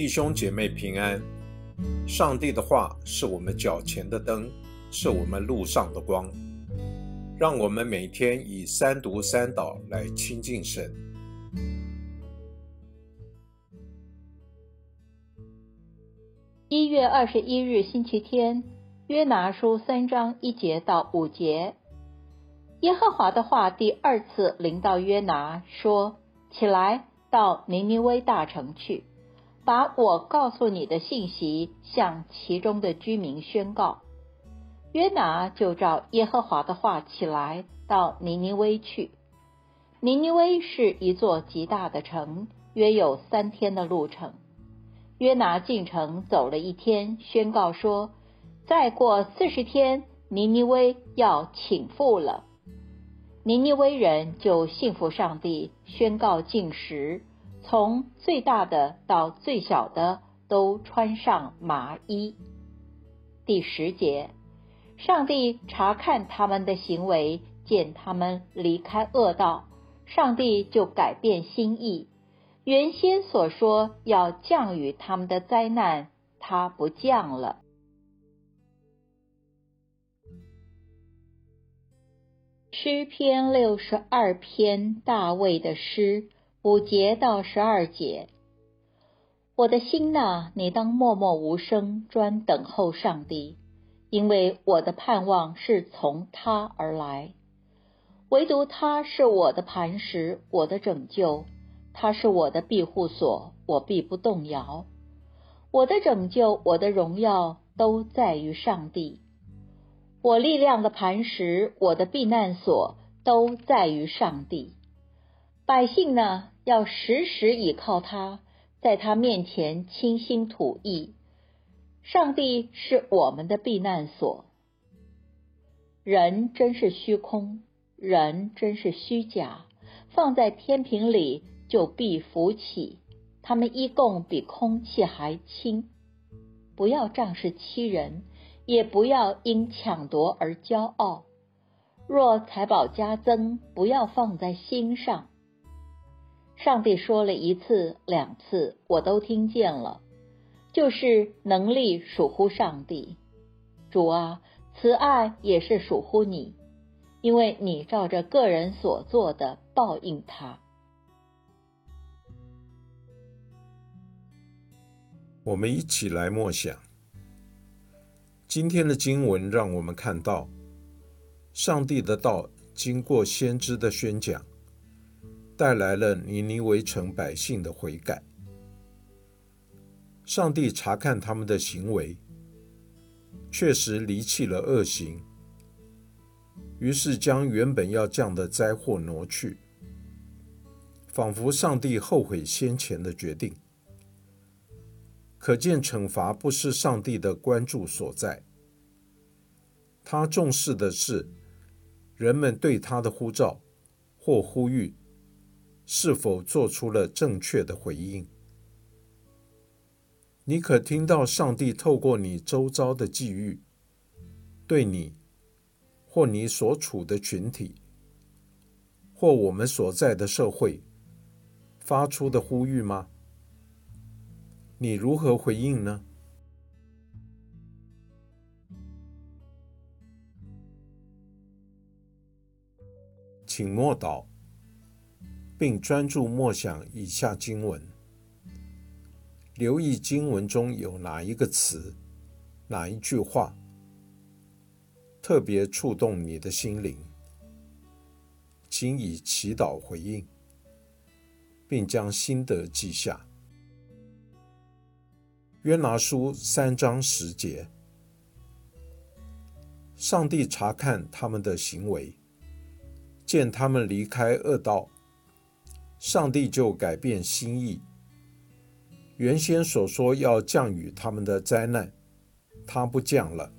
弟兄姐妹平安。上帝的话是我们脚前的灯，是我们路上的光。让我们每天以三读三祷来亲近神。一月二十一日星期天，约拿书三章一节到五节，耶和华的话第二次临到约拿，说：“起来，到尼尼微大城去。”把我告诉你的信息向其中的居民宣告。约拿就照耶和华的话起来，到尼尼微去。尼尼微是一座极大的城，约有三天的路程。约拿进城走了一天，宣告说：“再过四十天，尼尼微要倾覆了。”尼尼微人就信服上帝，宣告禁食。从最大的到最小的都穿上麻衣。第十节，上帝查看他们的行为，见他们离开恶道，上帝就改变心意。原先所说要降雨他们的灾难，他不降了。诗篇六十二篇，大卫的诗。五节到十二节，我的心呐，你当默默无声，专等候上帝，因为我的盼望是从他而来。唯独他是我的磐石，我的拯救，他是我的庇护所，我必不动摇。我的拯救，我的荣耀，都在于上帝。我力量的磐石，我的避难所，都在于上帝。百姓呢，要时时倚靠他，在他面前倾心吐意。上帝是我们的避难所。人真是虚空，人真是虚假，放在天平里就必浮起。他们一共比空气还轻。不要仗势欺人，也不要因抢夺而骄傲。若财宝加增，不要放在心上。上帝说了一次两次，我都听见了，就是能力属乎上帝。主啊，慈爱也是属乎你，因为你照着个人所做的报应他。我们一起来默想今天的经文，让我们看到上帝的道经过先知的宣讲。带来了尼尼微城百姓的悔改。上帝查看他们的行为，确实离弃了恶行，于是将原本要降的灾祸挪去，仿佛上帝后悔先前的决定。可见惩罚不是上帝的关注所在，他重视的是人们对他的呼召或呼吁。是否做出了正确的回应？你可听到上帝透过你周遭的际遇，对你或你所处的群体，或我们所在的社会发出的呼吁吗？你如何回应呢？请默祷。并专注默想以下经文，留意经文中有哪一个词、哪一句话特别触动你的心灵，请以祈祷回应，并将心得记下。约拿书三章十节，上帝查看他们的行为，见他们离开恶道。上帝就改变心意，原先所说要降雨他们的灾难，他不降了。